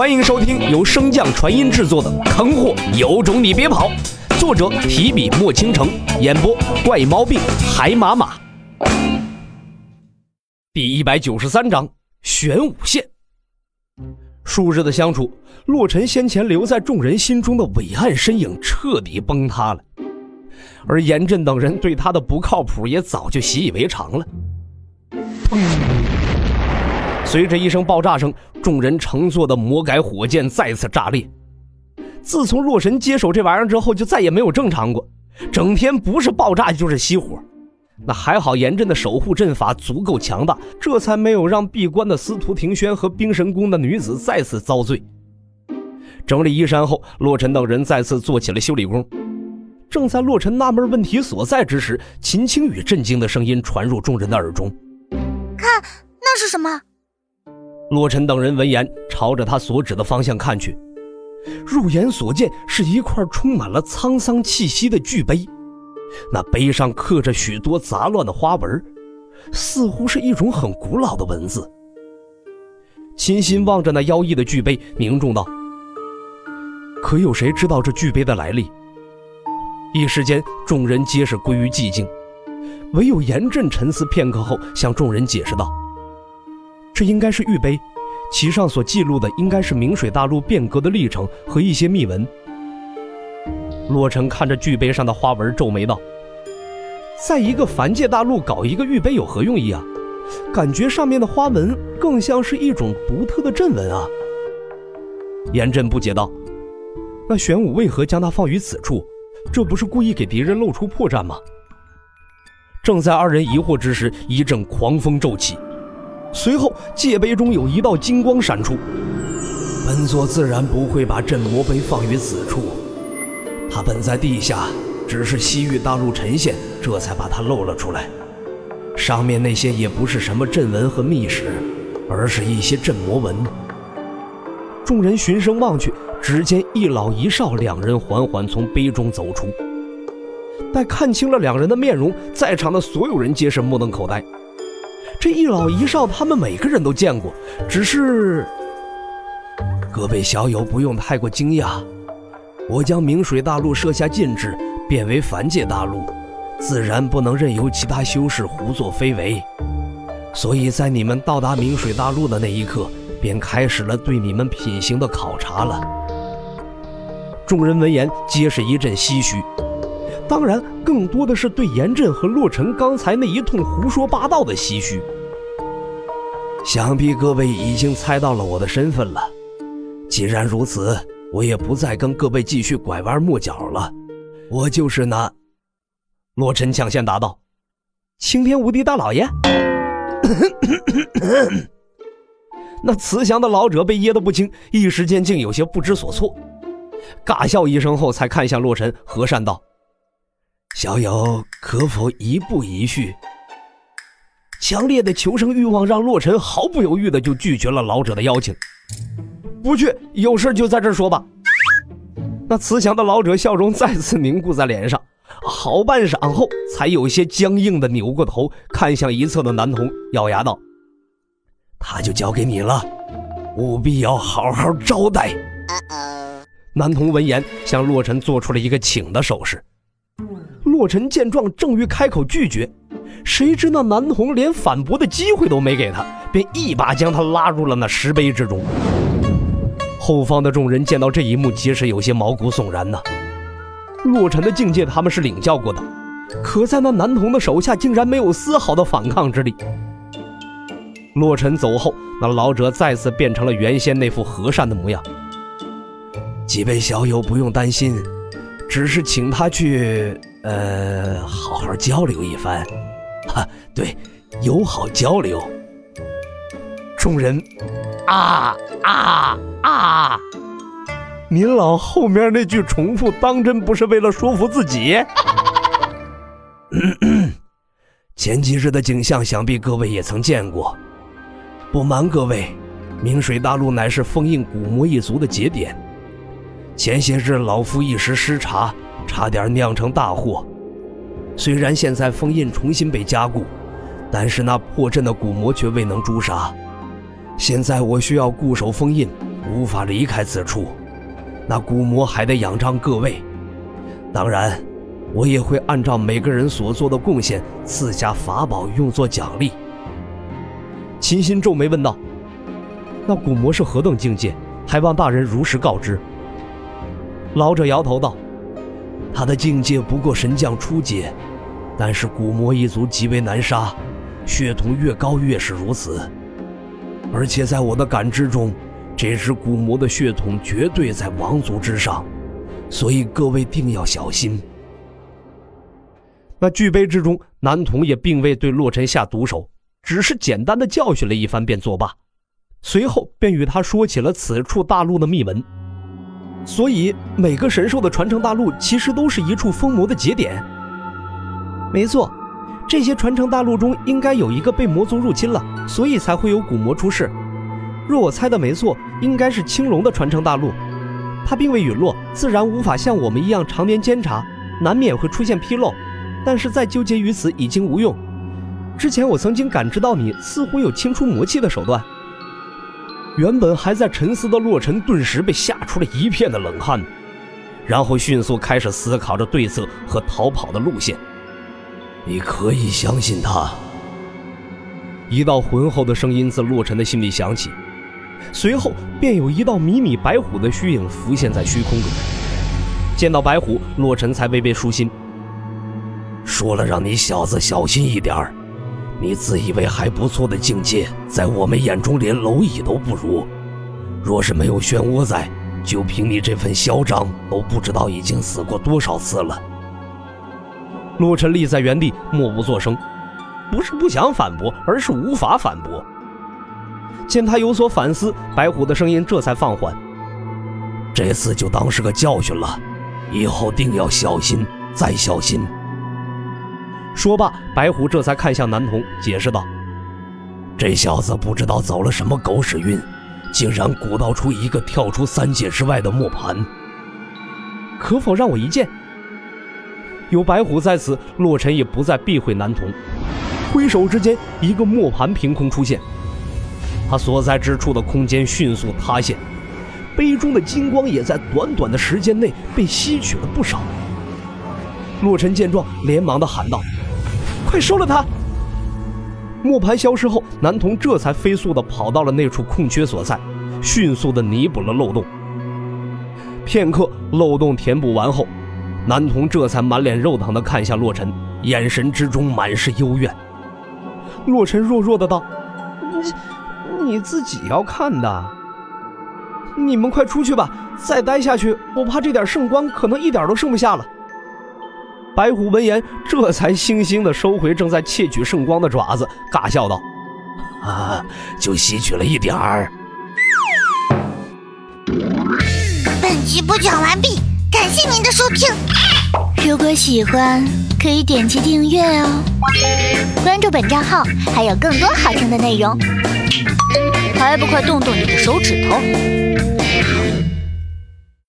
欢迎收听由升降传音制作的《坑货有种你别跑》，作者提笔墨倾城，演播怪毛病海马马。第一百九十三章玄武线。数日的相处，洛尘先前留在众人心中的伟岸身影彻底崩塌了，而严震等人对他的不靠谱也早就习以为常了。砰！随着一声爆炸声，众人乘坐的魔改火箭再次炸裂。自从洛神接手这玩意儿之后，就再也没有正常过，整天不是爆炸就是熄火。那还好，严阵的守护阵法足够强大，这才没有让闭关的司徒庭轩和冰神宫的女子再次遭罪。整理衣衫后，洛尘等人再次做起了修理工。正在洛尘纳闷问题所在之时，秦青雨震惊的声音传入众人的耳中：“看，那是什么？”洛尘等人闻言，朝着他所指的方向看去，入眼所见是一块充满了沧桑气息的巨碑，那碑上刻着许多杂乱的花纹，似乎是一种很古老的文字。秦心望着那妖异的巨碑，凝重道：“可有谁知道这巨碑的来历？”一时间，众人皆是归于寂静，唯有严震沉思片刻后，向众人解释道。这应该是玉碑，其上所记录的应该是明水大陆变革的历程和一些秘闻。洛尘看着巨碑上的花纹，皱眉道：“在一个凡界大陆搞一个玉碑有何用意啊？感觉上面的花纹更像是一种独特的阵纹啊。”严震不解道：“那玄武为何将它放于此处？这不是故意给敌人露出破绽吗？”正在二人疑惑之时，一阵狂风骤起。随后，界碑中有一道金光闪出。本座自然不会把镇魔碑放于此处，它本在地下，只是西域大陆沉陷，这才把它露了出来。上面那些也不是什么阵纹和秘史，而是一些镇魔文。众人循声望去，只见一老一少两人缓缓从碑中走出。待看清了两人的面容，在场的所有人皆是目瞪口呆。这一老一少，他们每个人都见过，只是各位小友不用太过惊讶。我将明水大陆设下禁制，变为凡界大陆，自然不能任由其他修士胡作非为。所以在你们到达明水大陆的那一刻，便开始了对你们品行的考察了。众人闻言，皆是一阵唏嘘。当然，更多的是对严震和洛尘刚才那一通胡说八道的唏嘘。想必各位已经猜到了我的身份了。既然如此，我也不再跟各位继续拐弯抹角了。我就是那……洛尘抢先答道：“青天无敌大老爷。”那慈祥的老者被噎得不轻，一时间竟有些不知所措，尬笑一声后，才看向洛尘，和善道。小友可否一步一叙？强烈的求生欲望让洛尘毫不犹豫的就拒绝了老者的邀请。不去，有事就在这说吧。那慈祥的老者笑容再次凝固在脸上，好半晌后，才有些僵硬的扭过头，看向一侧的男童，咬牙道：“他就交给你了，务必要好好招待。”男童闻言，向洛尘做出了一个请的手势。洛尘见状，正欲开口拒绝，谁知那男童连反驳的机会都没给他，便一把将他拉入了那石碑之中。后方的众人见到这一幕，皆是有些毛骨悚然呐。洛尘的境界他们是领教过的，可在那男童的手下，竟然没有丝毫的反抗之力。洛尘走后，那老者再次变成了原先那副和善的模样。几位小友不用担心。只是请他去，呃，好好交流一番，哈，对，友好交流。众人，啊啊啊！您老后面那句重复，当真不是为了说服自己？前几日的景象，想必各位也曾见过。不瞒各位，明水大陆乃是封印古魔一族的节点。前些日老夫一时失察，差点酿成大祸。虽然现在封印重新被加固，但是那破阵的古魔却未能诛杀。现在我需要固守封印，无法离开此处，那古魔还得仰仗各位。当然，我也会按照每个人所做的贡献赐下法宝用作奖励。秦心皱眉问道：“那古魔是何等境界？还望大人如实告知。”老者摇头道：“他的境界不过神将初阶，但是古魔一族极为难杀，血统越高越是如此。而且在我的感知中，这只古魔的血统绝对在王族之上，所以各位定要小心。”那巨碑之中，男童也并未对洛尘下毒手。只是简单的教训了一番便作罢，随后便与他说起了此处大陆的秘闻。所以每个神兽的传承大陆其实都是一处封魔的节点。没错，这些传承大陆中应该有一个被魔族入侵了，所以才会有古魔出世。若我猜的没错，应该是青龙的传承大陆。他并未陨落，自然无法像我们一样常年监察，难免会出现纰漏。但是再纠结于此已经无用。之前我曾经感知到你似乎有清除魔气的手段。原本还在沉思的洛尘顿时被吓出了一片的冷汗，然后迅速开始思考着对策和逃跑的路线。你可以相信他。一道浑厚的声音自洛尘的心里响起，随后便有一道迷你白虎的虚影浮现在虚空中。见到白虎，洛尘才微微舒心。说了让你小子小心一点儿。你自以为还不错的境界，在我们眼中连蝼蚁都不如。若是没有漩涡在，就凭你这份嚣张，都不知道已经死过多少次了。洛尘立在原地，默不作声，不是不想反驳，而是无法反驳。见他有所反思，白虎的声音这才放缓：“这次就当是个教训了，以后定要小心，再小心。”说罢，白虎这才看向男童，解释道：“这小子不知道走了什么狗屎运，竟然鼓捣出一个跳出三界之外的磨盘。可否让我一见？”有白虎在此，洛尘也不再避讳男童，挥手之间，一个磨盘凭空出现，他所在之处的空间迅速塌陷，杯中的金光也在短短的时间内被吸取了不少。洛尘见状，连忙的喊道。快收了他！磨盘消失后，男童这才飞速的跑到了那处空缺所在，迅速的弥补了漏洞。片刻，漏洞填补完后，男童这才满脸肉疼的看向洛尘，眼神之中满是幽怨。洛尘弱弱的道：“你你自己要看的，你们快出去吧！再待下去，我怕这点圣光可能一点都剩不下了。”白虎闻言，这才悻悻地收回正在窃取圣光的爪子，尬笑道：“啊，就吸取了一点儿。”本集播讲完毕，感谢您的收听。如果喜欢，可以点击订阅哦，关注本账号还有更多好听的内容。还不快动动你的手指头！